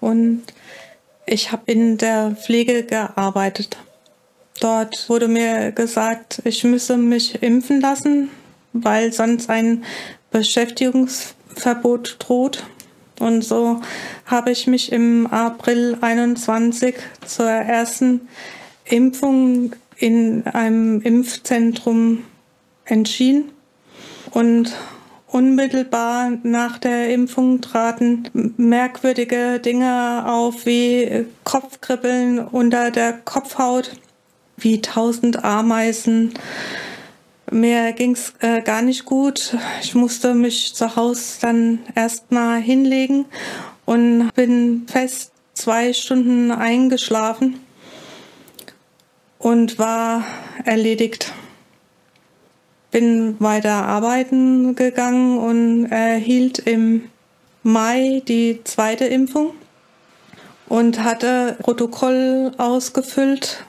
und ich habe in der Pflege gearbeitet. Dort wurde mir gesagt, ich müsse mich impfen lassen, weil sonst ein Beschäftigungsverbot droht. Und so habe ich mich im April 21 zur ersten Impfung in einem Impfzentrum entschieden. Und Unmittelbar nach der Impfung traten merkwürdige Dinge auf wie Kopfkribbeln unter der Kopfhaut, wie tausend Ameisen. Mir ging's äh, gar nicht gut. Ich musste mich zu Hause dann erstmal hinlegen und bin fest zwei Stunden eingeschlafen und war erledigt bin weiter arbeiten gegangen und erhielt im Mai die zweite Impfung und hatte Protokoll ausgefüllt,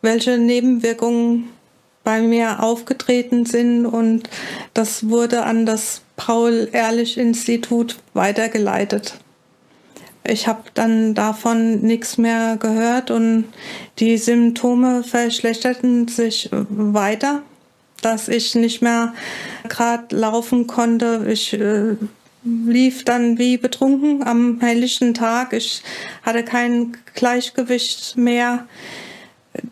welche Nebenwirkungen bei mir aufgetreten sind und das wurde an das Paul-Ehrlich-Institut weitergeleitet. Ich habe dann davon nichts mehr gehört und die Symptome verschlechterten sich weiter dass ich nicht mehr gerade laufen konnte. Ich äh, lief dann wie betrunken am helllichen Tag. Ich hatte kein Gleichgewicht mehr.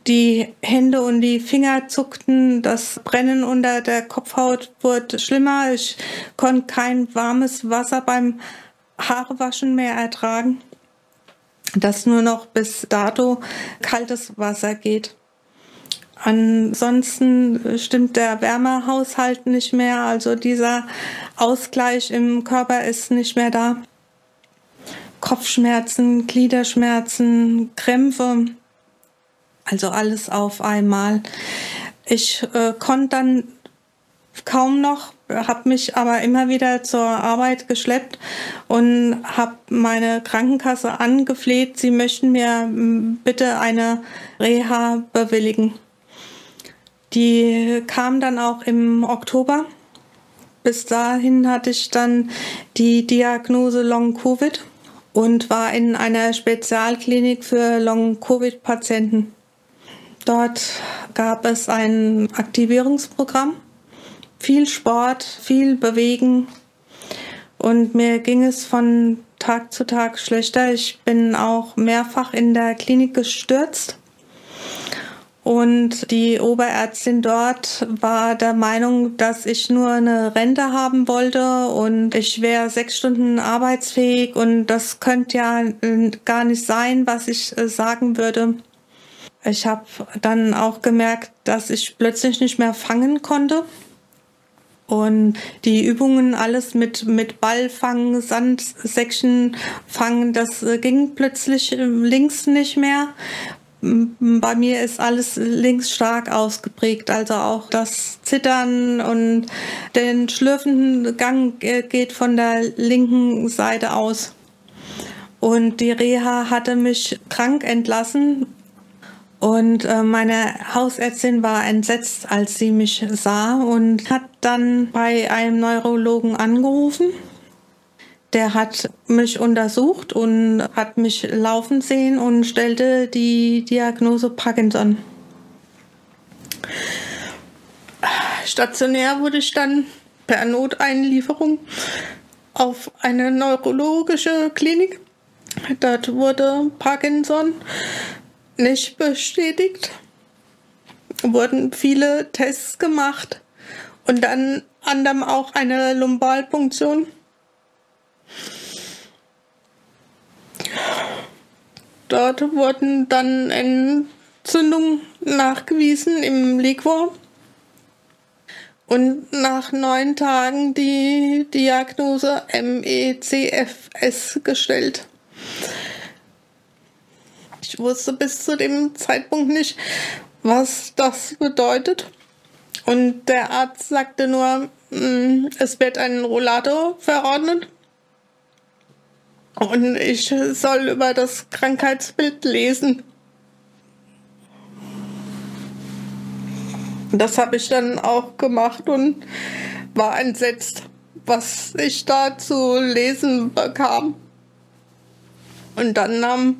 Die Hände und die Finger zuckten, das Brennen unter der Kopfhaut wurde schlimmer. Ich konnte kein warmes Wasser beim Haarewaschen mehr ertragen, dass nur noch bis dato kaltes Wasser geht. Ansonsten stimmt der Wärmehaushalt nicht mehr, also dieser Ausgleich im Körper ist nicht mehr da. Kopfschmerzen, Gliederschmerzen, Krämpfe, also alles auf einmal. Ich äh, konnte dann kaum noch, habe mich aber immer wieder zur Arbeit geschleppt und habe meine Krankenkasse angefleht, sie möchten mir bitte eine Reha bewilligen. Die kam dann auch im Oktober. Bis dahin hatte ich dann die Diagnose Long-Covid und war in einer Spezialklinik für Long-Covid-Patienten. Dort gab es ein Aktivierungsprogramm, viel Sport, viel Bewegen und mir ging es von Tag zu Tag schlechter. Ich bin auch mehrfach in der Klinik gestürzt und die Oberärztin dort war der Meinung, dass ich nur eine Rente haben wollte und ich wäre sechs Stunden arbeitsfähig und das könnte ja äh, gar nicht sein, was ich äh, sagen würde. Ich habe dann auch gemerkt, dass ich plötzlich nicht mehr fangen konnte. Und die Übungen, alles mit, mit Ball fangen, Sandsäckchen fangen, das äh, ging plötzlich links nicht mehr. Bei mir ist alles links stark ausgeprägt, also auch das Zittern und den schlürfenden Gang geht von der linken Seite aus. Und die Reha hatte mich krank entlassen. Und äh, meine Hausärztin war entsetzt, als sie mich sah und hat dann bei einem Neurologen angerufen der hat mich untersucht und hat mich laufen sehen und stellte die Diagnose Parkinson. Stationär wurde ich dann per Noteinlieferung auf eine neurologische Klinik. Dort wurde Parkinson nicht bestätigt. Wurden viele Tests gemacht und dann anderem auch eine Lumbalpunktion. Dort wurden dann Entzündungen nachgewiesen im Liquor und nach neun Tagen die Diagnose MECFS gestellt. Ich wusste bis zu dem Zeitpunkt nicht, was das bedeutet. Und der Arzt sagte nur, mm, es wird ein Rollator verordnet. Und ich soll über das Krankheitsbild lesen. Das habe ich dann auch gemacht und war entsetzt, was ich da zu lesen bekam. Und dann nahm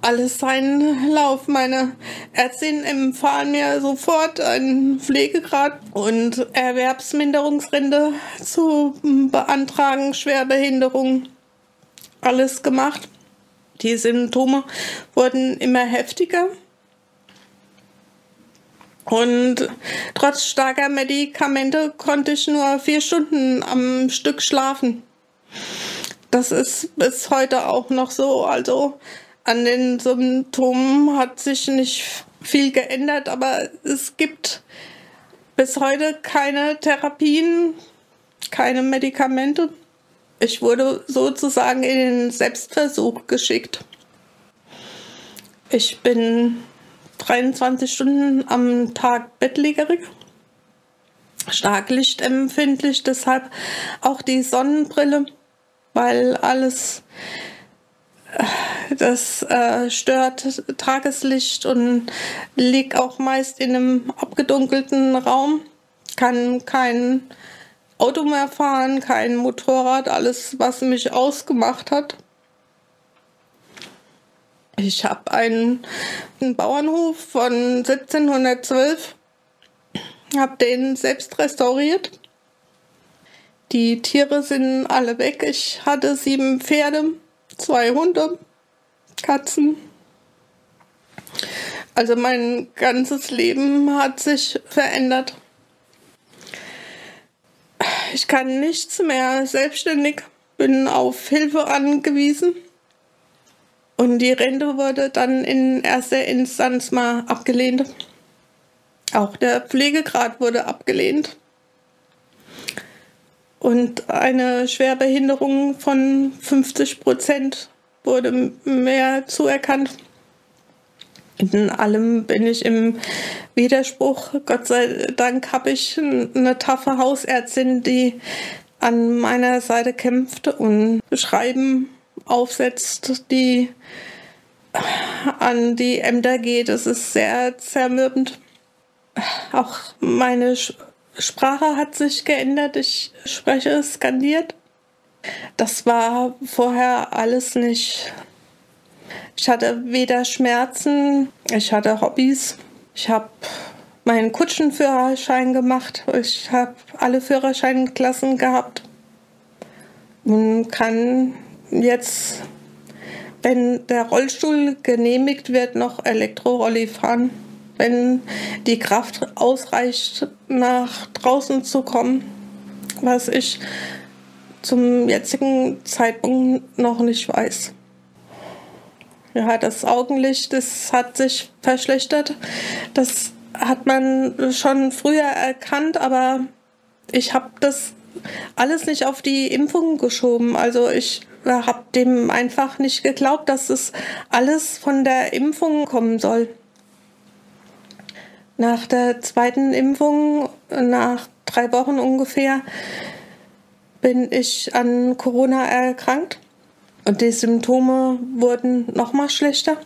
alles seinen Lauf. Meine Ärztin empfahl mir sofort einen Pflegegrad und Erwerbsminderungsrente zu beantragen, Schwerbehinderung. Alles gemacht. Die Symptome wurden immer heftiger. Und trotz starker Medikamente konnte ich nur vier Stunden am Stück schlafen. Das ist bis heute auch noch so. Also an den Symptomen hat sich nicht viel geändert, aber es gibt bis heute keine Therapien, keine Medikamente. Ich wurde sozusagen in den Selbstversuch geschickt. Ich bin 23 Stunden am Tag bettlägerig, stark lichtempfindlich, deshalb auch die Sonnenbrille, weil alles äh, das äh, stört Tageslicht und liegt auch meist in einem abgedunkelten Raum, kann kein Auto mehr fahren, kein Motorrad, alles, was mich ausgemacht hat. Ich habe einen, einen, Bauernhof von 1712, habe den selbst restauriert. Die Tiere sind alle weg. Ich hatte sieben Pferde, zwei Hunde, Katzen. Also mein ganzes Leben hat sich verändert. Ich kann nichts mehr selbstständig, bin auf Hilfe angewiesen. Und die Rente wurde dann in erster Instanz mal abgelehnt. Auch der Pflegegrad wurde abgelehnt. Und eine Schwerbehinderung von 50 Prozent wurde mehr zuerkannt. In allem bin ich im Widerspruch. Gott sei Dank habe ich eine taffe Hausärztin, die an meiner Seite kämpft und Schreiben aufsetzt, die an die Ämter geht. Das ist sehr zermürbend. Auch meine Sprache hat sich geändert. Ich spreche skandiert. Das war vorher alles nicht. Ich hatte weder Schmerzen, ich hatte Hobbys. Ich habe meinen Kutschenführerschein gemacht. Ich habe alle Führerscheinklassen gehabt und kann jetzt, wenn der Rollstuhl genehmigt wird, noch Elektrorolli fahren. Wenn die Kraft ausreicht, nach draußen zu kommen, was ich zum jetzigen Zeitpunkt noch nicht weiß. Ja, das Augenlicht, das hat sich verschlechtert. Das hat man schon früher erkannt, aber ich habe das alles nicht auf die Impfung geschoben. Also ich habe dem einfach nicht geglaubt, dass es alles von der Impfung kommen soll. Nach der zweiten Impfung, nach drei Wochen ungefähr, bin ich an Corona erkrankt und die Symptome wurden noch mal schlechter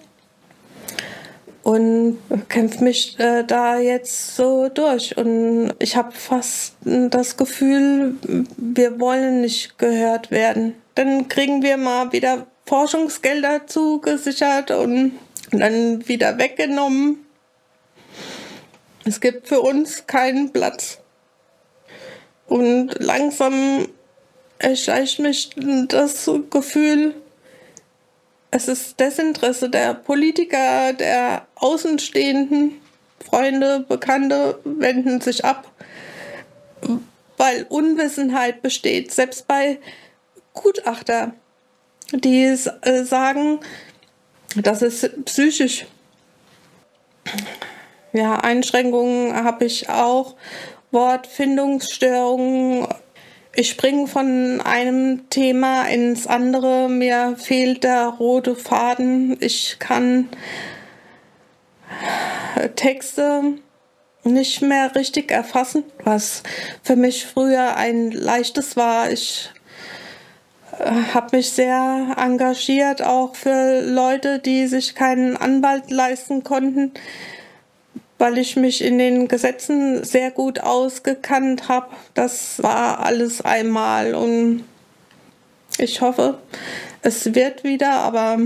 und kämpfe mich äh, da jetzt so durch. Und ich habe fast das Gefühl, wir wollen nicht gehört werden. Dann kriegen wir mal wieder Forschungsgelder zugesichert und dann wieder weggenommen. Es gibt für uns keinen Platz. Und langsam erschleicht mich das Gefühl, es ist Desinteresse der Politiker, der Außenstehenden, Freunde, Bekannte wenden sich ab. weil Unwissenheit besteht, selbst bei Gutachter, die äh, sagen, das ist psychisch. Ja, Einschränkungen habe ich auch, Wortfindungsstörungen. Ich springe von einem Thema ins andere, mir fehlt der rote Faden. Ich kann Texte nicht mehr richtig erfassen, was für mich früher ein leichtes war. Ich äh, habe mich sehr engagiert, auch für Leute, die sich keinen Anwalt leisten konnten, weil ich mich in den Gesetzen sehr gut ausgekannt habe. Das war alles einmal und ich hoffe, es wird wieder, aber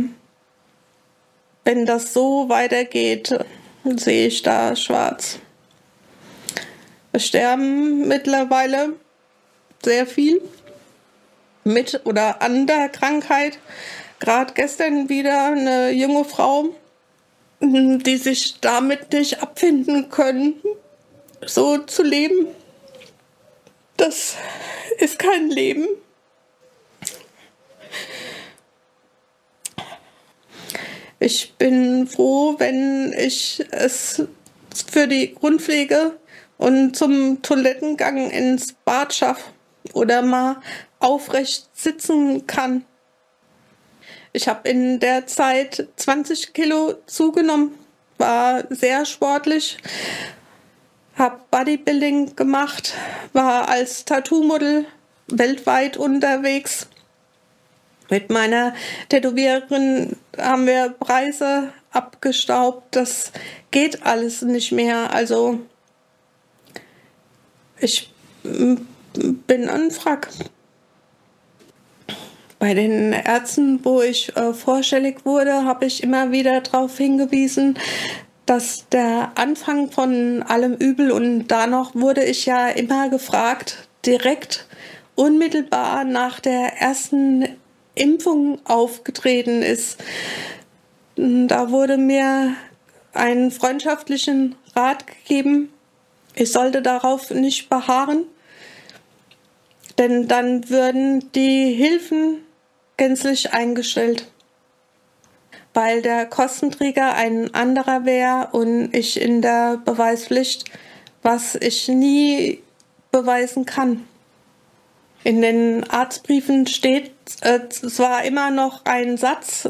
wenn das so weitergeht, sehe ich da schwarz. Es sterben mittlerweile sehr viel mit oder an der Krankheit. Gerade gestern wieder eine junge Frau, die sich damit nicht abfinden können, so zu leben. Das ist kein Leben. Ich bin froh, wenn ich es für die Grundpflege und zum Toilettengang ins Bad schaffe oder mal aufrecht sitzen kann. Ich habe in der Zeit 20 Kilo zugenommen, war sehr sportlich, habe Bodybuilding gemacht, war als Tattoo-Model weltweit unterwegs. Mit meiner Tätowiererin haben wir Preise abgestaubt. Das geht alles nicht mehr. Also ich bin ein Frack. Bei den Ärzten, wo ich äh, vorstellig wurde, habe ich immer wieder darauf hingewiesen, dass der Anfang von allem Übel und da noch wurde ich ja immer gefragt, direkt unmittelbar nach der ersten Impfung aufgetreten ist. Da wurde mir einen freundschaftlichen Rat gegeben, ich sollte darauf nicht beharren, denn dann würden die Hilfen gänzlich eingestellt, weil der Kostenträger ein anderer wäre und ich in der Beweispflicht, was ich nie beweisen kann. In den Arztbriefen steht äh, zwar immer noch ein Satz,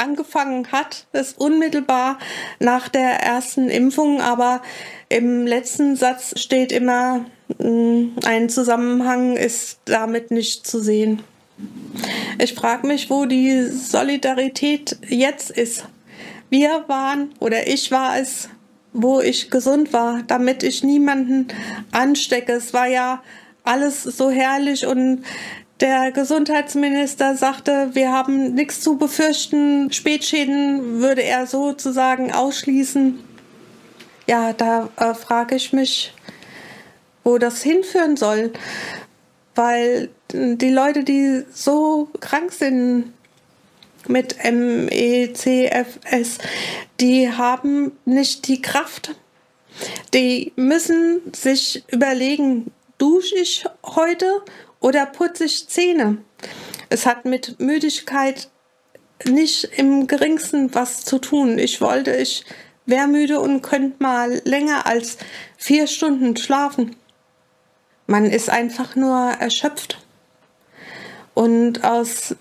angefangen hat, ist unmittelbar nach der ersten Impfung, aber im letzten Satz steht immer, mm, ein Zusammenhang ist damit nicht zu sehen. Ich frage mich, wo die Solidarität jetzt ist. Wir waren oder ich war es, wo ich gesund war, damit ich niemanden anstecke. Es war ja alles so herrlich und der Gesundheitsminister sagte, wir haben nichts zu befürchten. Spätschäden würde er sozusagen ausschließen. Ja, da äh, frage ich mich, wo das hinführen soll. Weil die Leute, die so krank sind mit MECFS, die haben nicht die Kraft. Die müssen sich überlegen, dusche ich heute oder putze ich Zähne. Es hat mit Müdigkeit nicht im geringsten was zu tun. Ich wollte, ich wäre müde und könnte mal länger als vier Stunden schlafen. Man ist einfach nur erschöpft. Und aus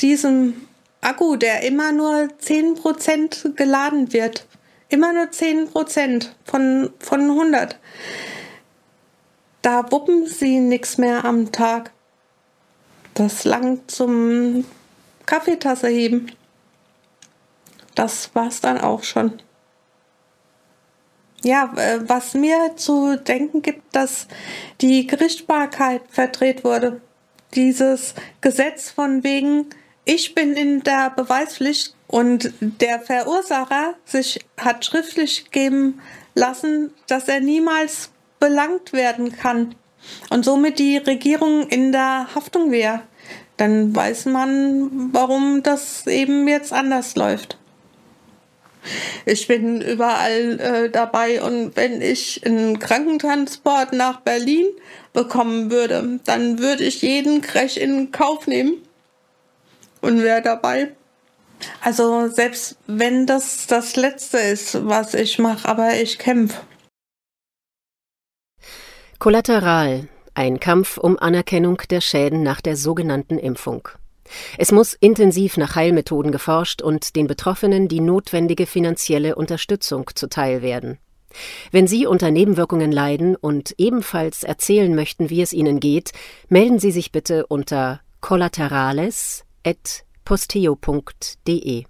diesem Akku, der immer nur 10% geladen wird, immer nur 10% von, von 100, da wuppen sie nichts mehr am Tag. Das langt zum Kaffeetasse heben. Das war's dann auch schon. Ja, was mir zu denken gibt, dass die Gerichtsbarkeit verdreht wurde. Dieses Gesetz von wegen, ich bin in der Beweispflicht und der Verursacher sich hat schriftlich geben lassen, dass er niemals belangt werden kann und somit die Regierung in der Haftung wäre, dann weiß man, warum das eben jetzt anders läuft. Ich bin überall äh, dabei und wenn ich einen Krankentransport nach Berlin bekommen würde, dann würde ich jeden Crash in Kauf nehmen und wäre dabei. Also selbst wenn das das Letzte ist, was ich mache, aber ich kämpfe. Kollateral, ein Kampf um Anerkennung der Schäden nach der sogenannten Impfung. Es muss intensiv nach Heilmethoden geforscht und den Betroffenen die notwendige finanzielle Unterstützung zuteil werden. Wenn Sie unter Nebenwirkungen leiden und ebenfalls erzählen möchten, wie es Ihnen geht, melden Sie sich bitte unter collaterales@ posteo.de